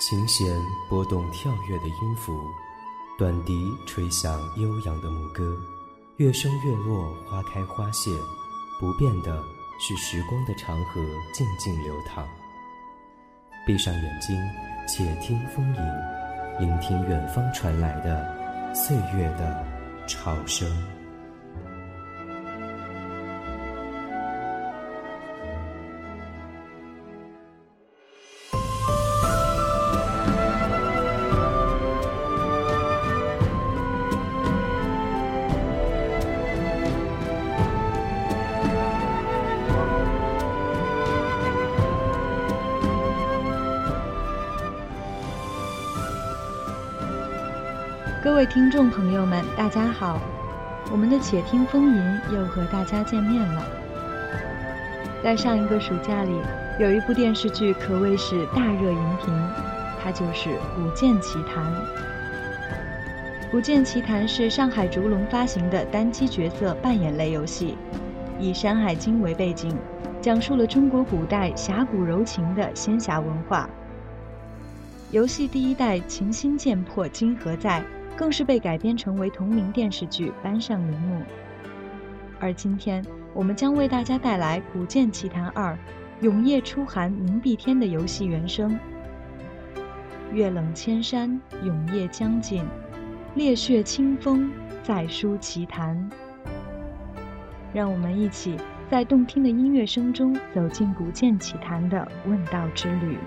琴弦拨动跳跃的音符，短笛吹响悠扬的牧歌，月升月落，花开花谢，不变的是时光的长河静静流淌。闭上眼睛，且听风吟，聆听远方传来的岁月的潮声。听众朋友们，大家好！我们的《且听风吟》又和大家见面了。在上一个暑假里，有一部电视剧可谓是大热荧屏，它就是《古剑奇谭》。《古剑奇谭》是上海烛龙发行的单机角色扮演类游戏，以《山海经》为背景，讲述了中国古代侠骨柔情的仙侠文化。游戏第一代《琴心剑魄今何在》。更是被改编成为同名电视剧搬上荧幕。而今天，我们将为大家带来《古剑奇谭二：永夜初寒凝碧天》的游戏原声。月冷千山，永夜将尽，烈血清风再书奇谭。让我们一起在动听的音乐声中，走进《古剑奇谭》的问道之旅。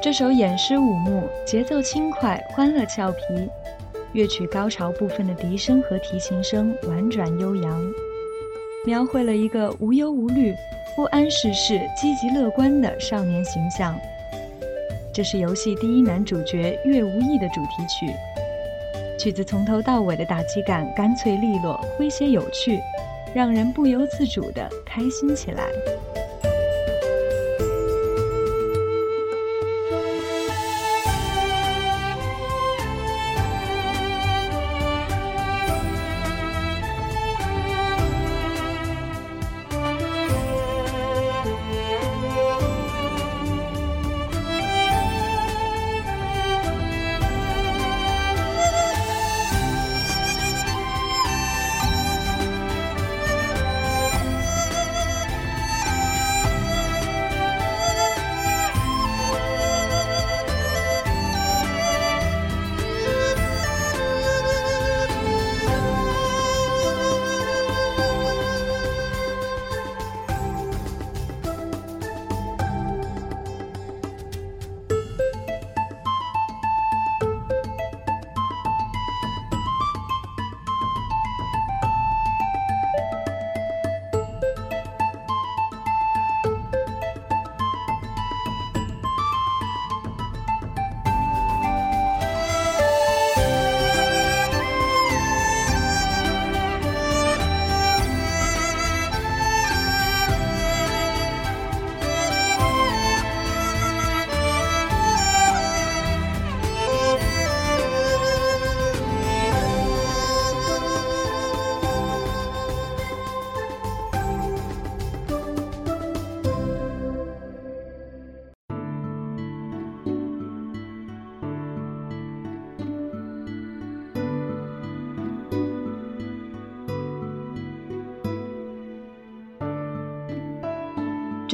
这首演诗舞幕，节奏轻快，欢乐俏皮。乐曲高潮部分的笛声和提琴声婉转悠扬，描绘了一个无忧无虑、不谙世事、积极乐观的少年形象。这是游戏第一男主角岳无义的主题曲。曲子从头到尾的打击感干脆利落、诙谐有趣，让人不由自主地开心起来。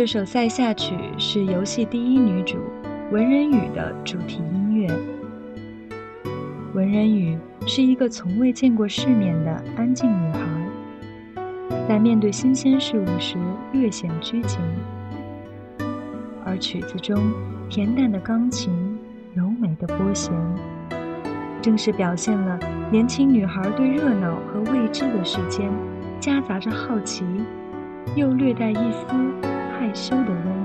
这首《塞下曲》是游戏第一女主文人宇的主题音乐。文人宇是一个从未见过世面的安静女孩，在面对新鲜事物时略显拘谨，而曲子中恬淡的钢琴、柔美的拨弦，正是表现了年轻女孩对热闹和未知的世间夹杂着好奇，又略带一丝。害羞的温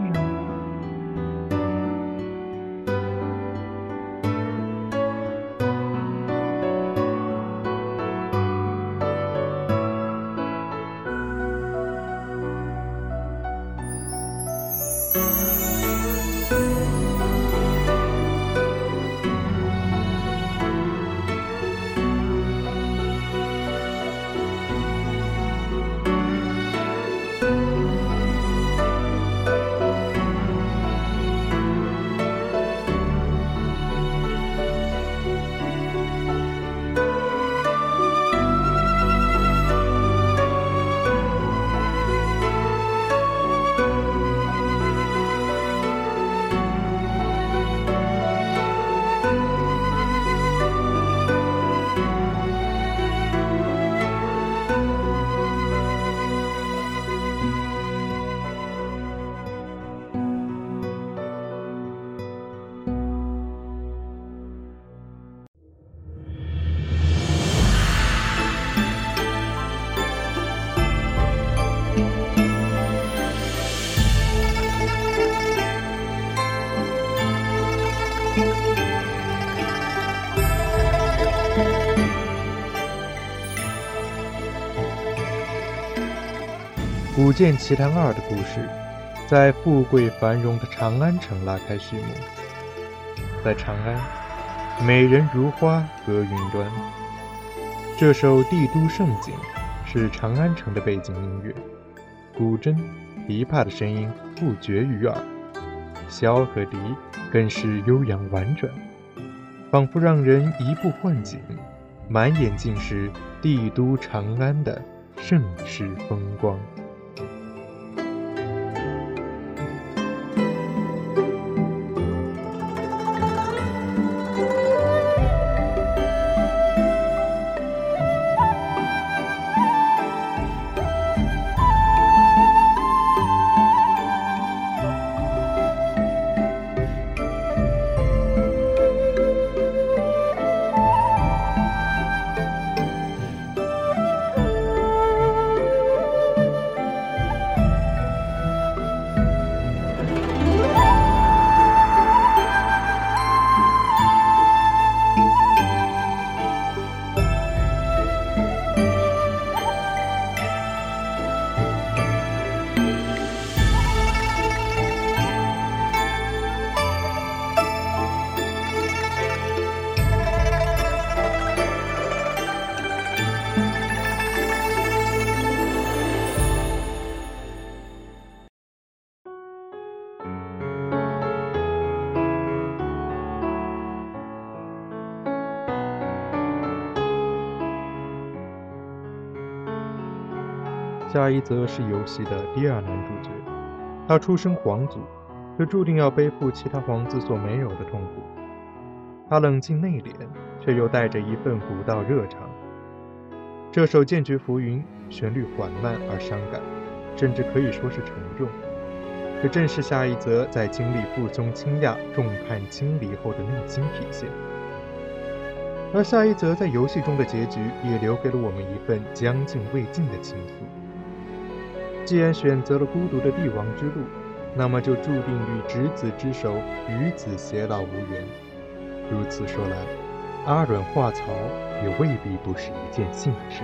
古剑奇谭二》的故事，在富贵繁荣的长安城拉开序幕。在长安，美人如花隔云端。这首《帝都盛景》是长安城的背景音乐，古筝、琵琶的声音不绝于耳，箫和笛更是悠扬婉转，仿佛让人移步换景，满眼尽是帝都长安的盛世风光。夏一泽是游戏的第二男主角，他出身皇族，就注定要背负其他皇子所没有的痛苦。他冷静内敛，却又带着一份古道热肠。这首《剑绝浮云》旋律缓慢而伤感，甚至可以说是沉重。这正是夏一泽在经历父兄倾轧、众叛亲离后的内心体现。而夏一泽在游戏中的结局，也留给了我们一份将尽未尽的情愫。既然选择了孤独的帝王之路，那么就注定与执子之手，与子偕老无缘。如此说来，阿阮化曹也未必不是一件幸事。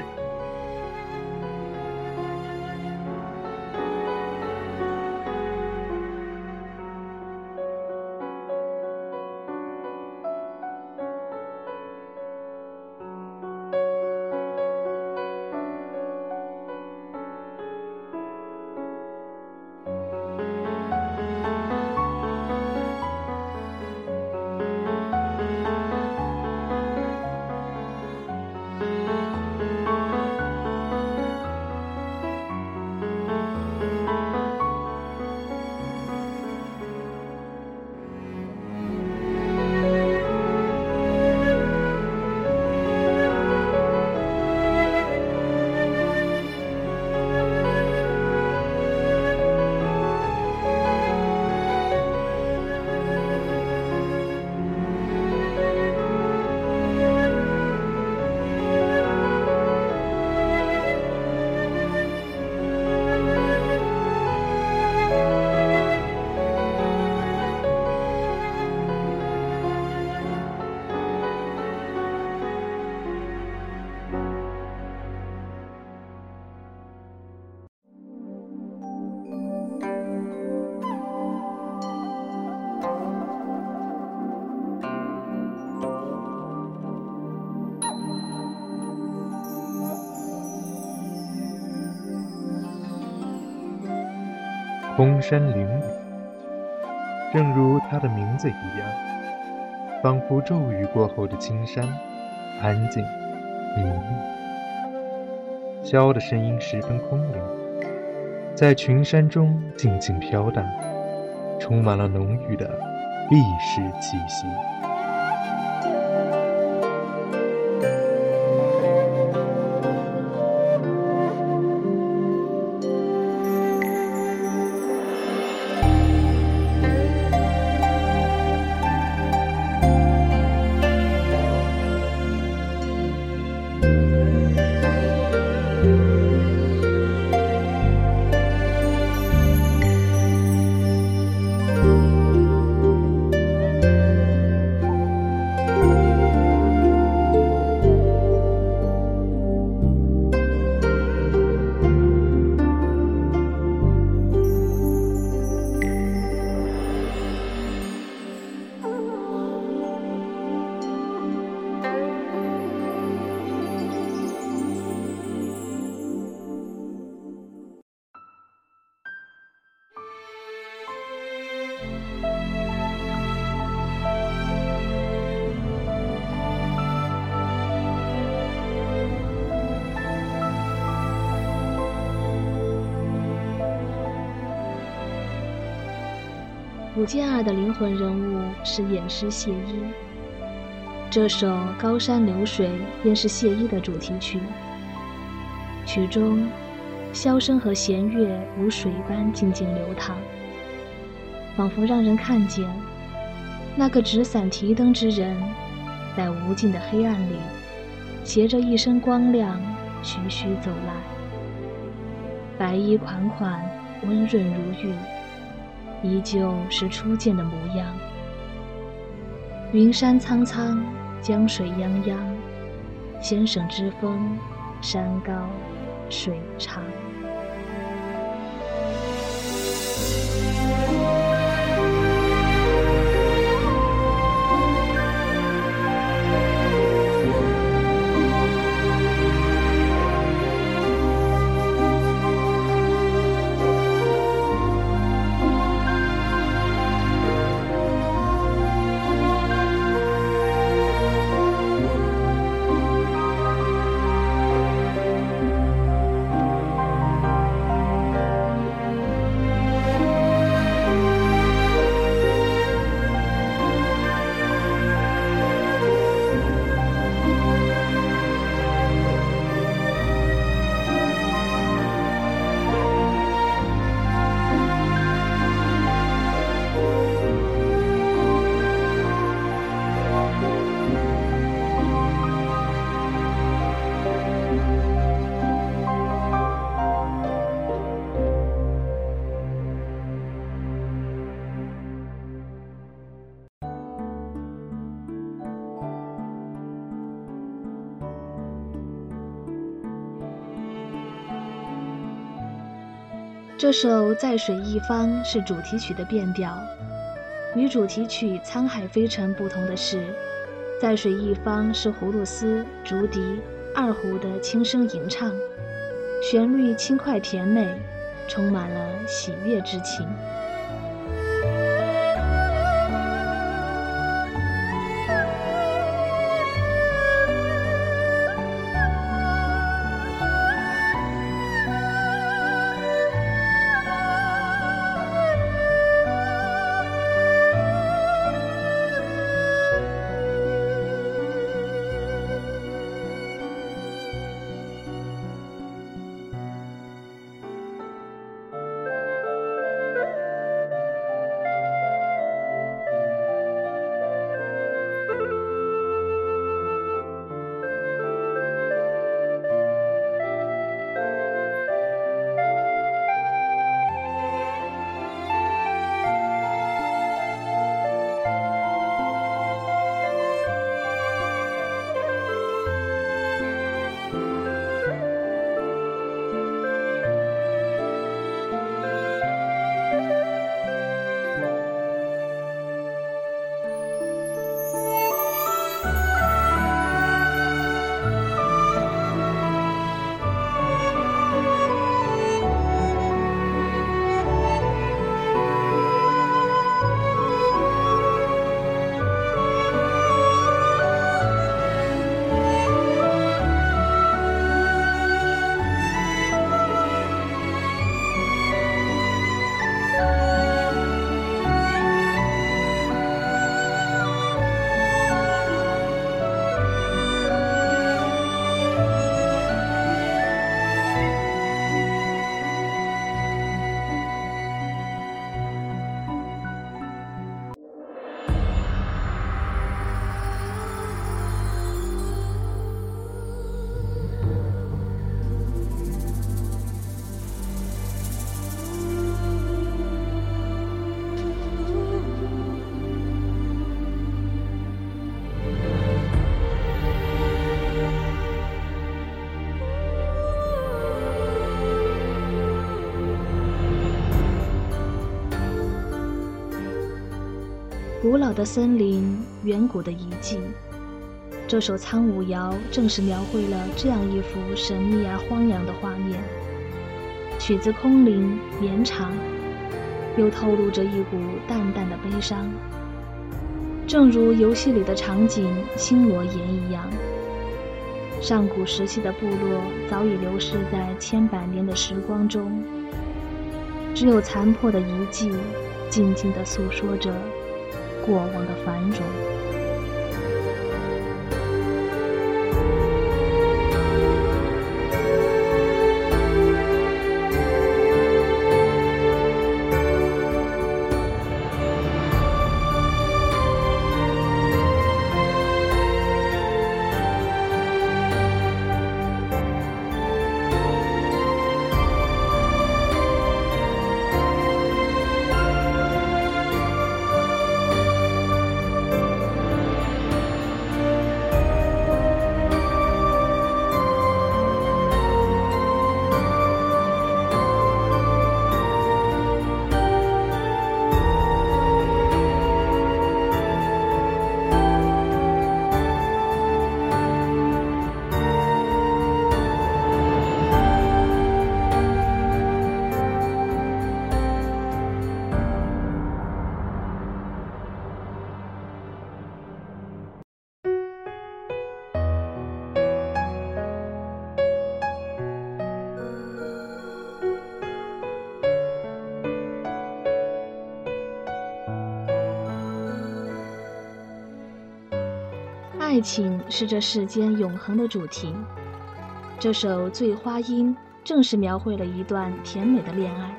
空山灵雨，正如它的名字一样，仿佛骤雨过后的青山，安静宁谧。箫的声音十分空灵，在群山中静静飘荡，充满了浓郁的历史气息。古剑二的灵魂人物是演师谢衣，这首《高山流水》便是谢衣的主题曲。曲中，箫声和弦乐如水般静静流淌，仿佛让人看见那个执伞提灯之人，在无尽的黑暗里，携着一身光亮，徐徐走来，白衣款款，温润如玉。依旧是初见的模样。云山苍苍，江水泱泱，先生之风，山高水长。这首《在水一方》是主题曲的变调，与主题曲《沧海飞尘》不同的是，《在水一方》是葫芦丝、竹笛、二胡的轻声吟唱，旋律轻快甜美，充满了喜悦之情。古老的森林，远古的遗迹。这首《苍梧谣》正是描绘了这样一幅神秘而荒凉的画面。曲子空灵绵长，又透露着一股淡淡的悲伤，正如游戏里的场景星罗岩一样。上古时期的部落早已流逝在千百年的时光中，只有残破的遗迹，静静地诉说着过往的繁荣。爱情是这世间永恒的主题。这首《醉花阴》正是描绘了一段甜美的恋爱。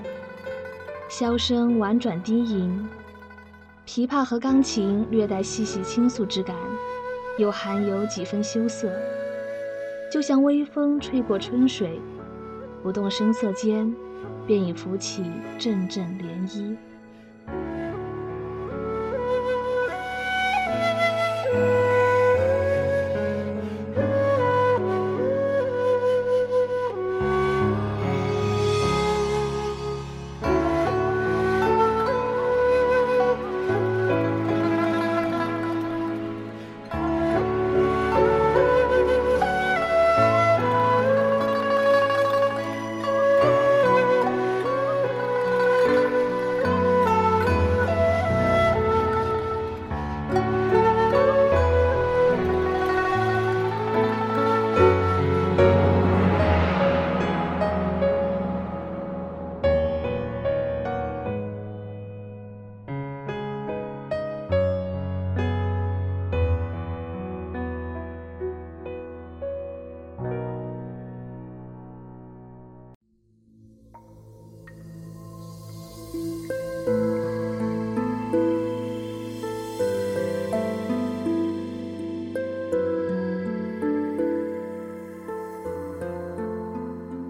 箫声婉转低吟，琵琶和钢琴略带细细倾诉之感，又含有几分羞涩，就像微风吹过春水，不动声色间，便已浮起阵阵涟漪。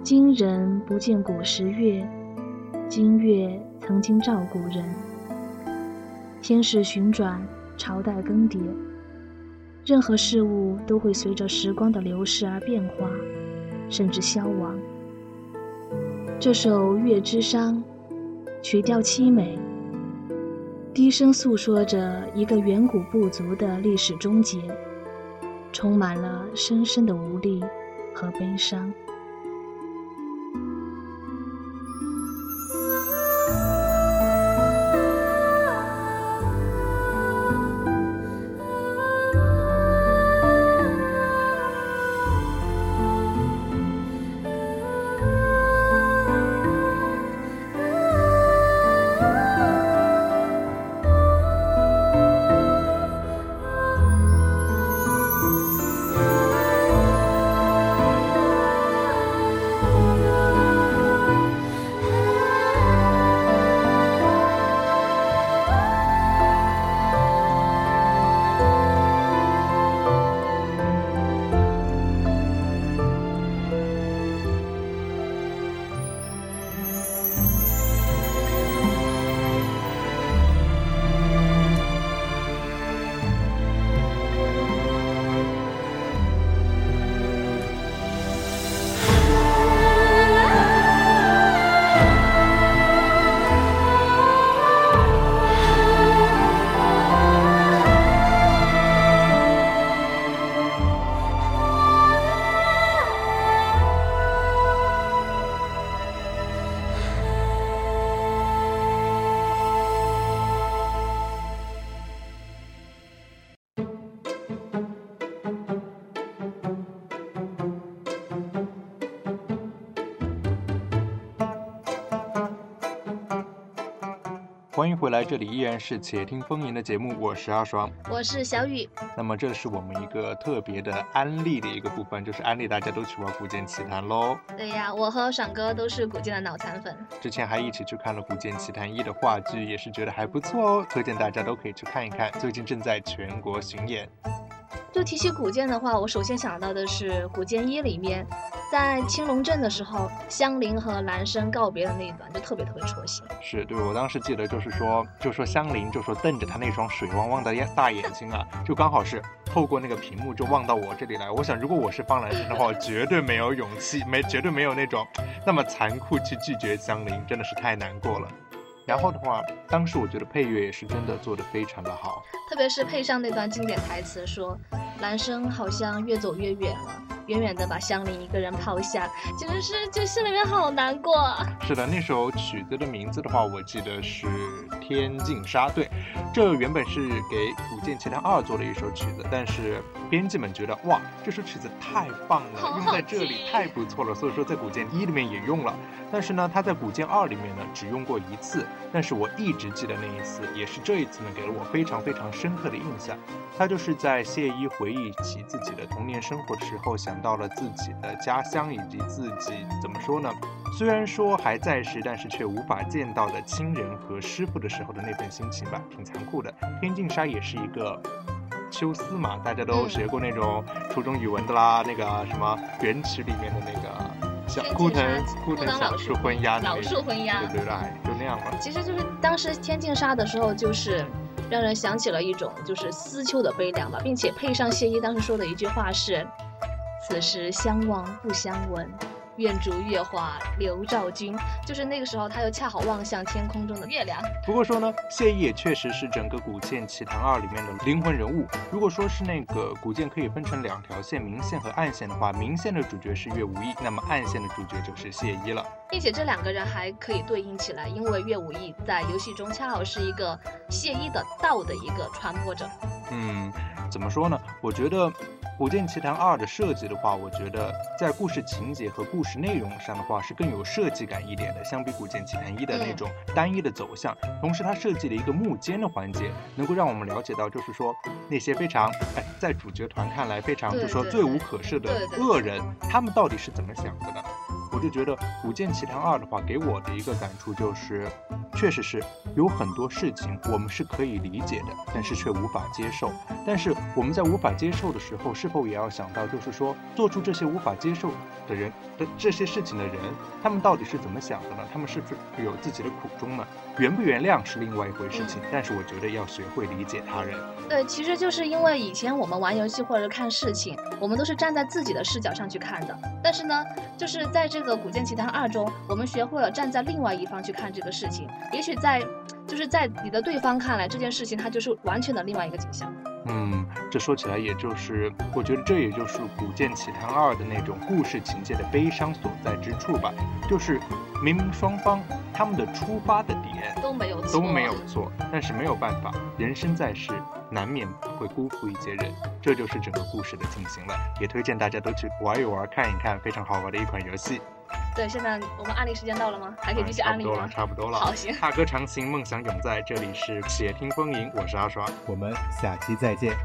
今人不见古时月，今月曾经照古人。天世循转，朝代更迭，任何事物都会随着时光的流逝而变化，甚至消亡。这首《月之殇》，曲调凄美，低声诉说着一个远古部族的历史终结，充满了深深的无力和悲伤。来，这里依然是且听风吟的节目，我是阿爽，我是小雨。那么这是我们一个特别的安利的一个部分，就是安利大家都去玩《古剑奇谭》喽。对呀，我和爽哥都是古剑的脑残粉，之前还一起去看了《古剑奇谭一》的话剧，也是觉得还不错哦，推荐大家都可以去看一看。最近正在全国巡演。就提起古剑的话，我首先想到的是《古剑一》里面。在青龙镇的时候，香菱和男生告别的那一段就特别特别戳心。是对我当时记得就是说，就说香菱就说瞪着他那双水汪汪的大眼睛啊，就刚好是透过那个屏幕就望到我这里来。我想如果我是方兰生的话，我绝对没有勇气，没绝对没有那种那么残酷去拒绝香菱，真的是太难过了。然后的话，当时我觉得配乐也是真的做得非常的好，特别是配上那段经典台词，说男生好像越走越远了。远远的把香菱一个人抛下，简直是就心里面好难过。是的，那首曲子的名字的话，我记得是《天净沙》。对，这原本是给《古剑奇谭二》做的一首曲子，但是编辑们觉得哇，这首曲子太棒了，用在这里太不错了，所以说在《古剑一》里面也用了。但是呢，他在《古剑二》里面呢只用过一次，但是我一直记得那一次，也是这一次呢给了我非常非常深刻的印象。他就是在谢依回忆起自己的童年生活的时候想。到了自己的家乡，以及自己怎么说呢？虽然说还在世，但是却无法见到的亲人和师傅的时候的那份心情吧，挺残酷的。天净沙也是一个秋思嘛，大家都学过那种初中语文的啦，那个什么元曲里面的那个小枯藤枯藤小树昏鸦，老树昏鸦，对对对，就那样嘛。其实就是当时天净沙的时候，就是让人想起了一种就是思秋的悲凉吧，并且配上谢衣当时说的一句话是。此时相望不相闻，愿逐月华流照君。就是那个时候，他又恰好望向天空中的月亮。不过说呢，谢意也确实是整个《古剑奇谭二》里面的灵魂人物。如果说是那个古剑可以分成两条线，明线和暗线的话，明线的主角是岳无义，那么暗线的主角就是谢依了。并且这两个人还可以对应起来，因为岳无义在游戏中恰好是一个谢依的道的一个传播者。嗯，怎么说呢？我觉得。《古剑奇谭二》的设计的话，我觉得在故事情节和故事内容上的话是更有设计感一点的，相比《古剑奇谭一》的那种单一的走向。同时，它设计了一个幕间的环节，能够让我们了解到，就是说那些非常哎，在主角团看来非常就是说罪无可赦的恶人，他们到底是怎么想的呢？我就觉得《古剑奇谭二》的话，给我的一个感触就是，确实是有很多事情我们是可以理解的，但是却无法接受。但是我们在无法接受的时候，是否也要想到，就是说做出这些无法接受的人的这些事情的人，他们到底是怎么想的呢？他们是不是有自己的苦衷呢？原不原谅是另外一回事情，但是我觉得要学会理解他人。对，其实就是因为以前我们玩游戏或者看事情，我们都是站在自己的视角上去看的。但是呢，就是在这。个《古剑奇谭二》中，我们学会了站在另外一方去看这个事情。也许在，就是在你的对方看来，这件事情它就是完全的另外一个景象。嗯，这说起来，也就是我觉得这也就是《古剑奇谭二》的那种故事情节的悲伤所在之处吧。就是明明双方他们的出发的点都没有都没有错，但是没有办法，人生在世。难免会辜负一些人，这就是整个故事的进行了。也推荐大家都去玩一玩、看一看，非常好玩的一款游戏。对，现在我们案例时间到了吗？还可以继续案例吗？差不多了，好，行。踏歌长行，梦想永在。这里是且听风吟，我是阿爽，我们下期再见。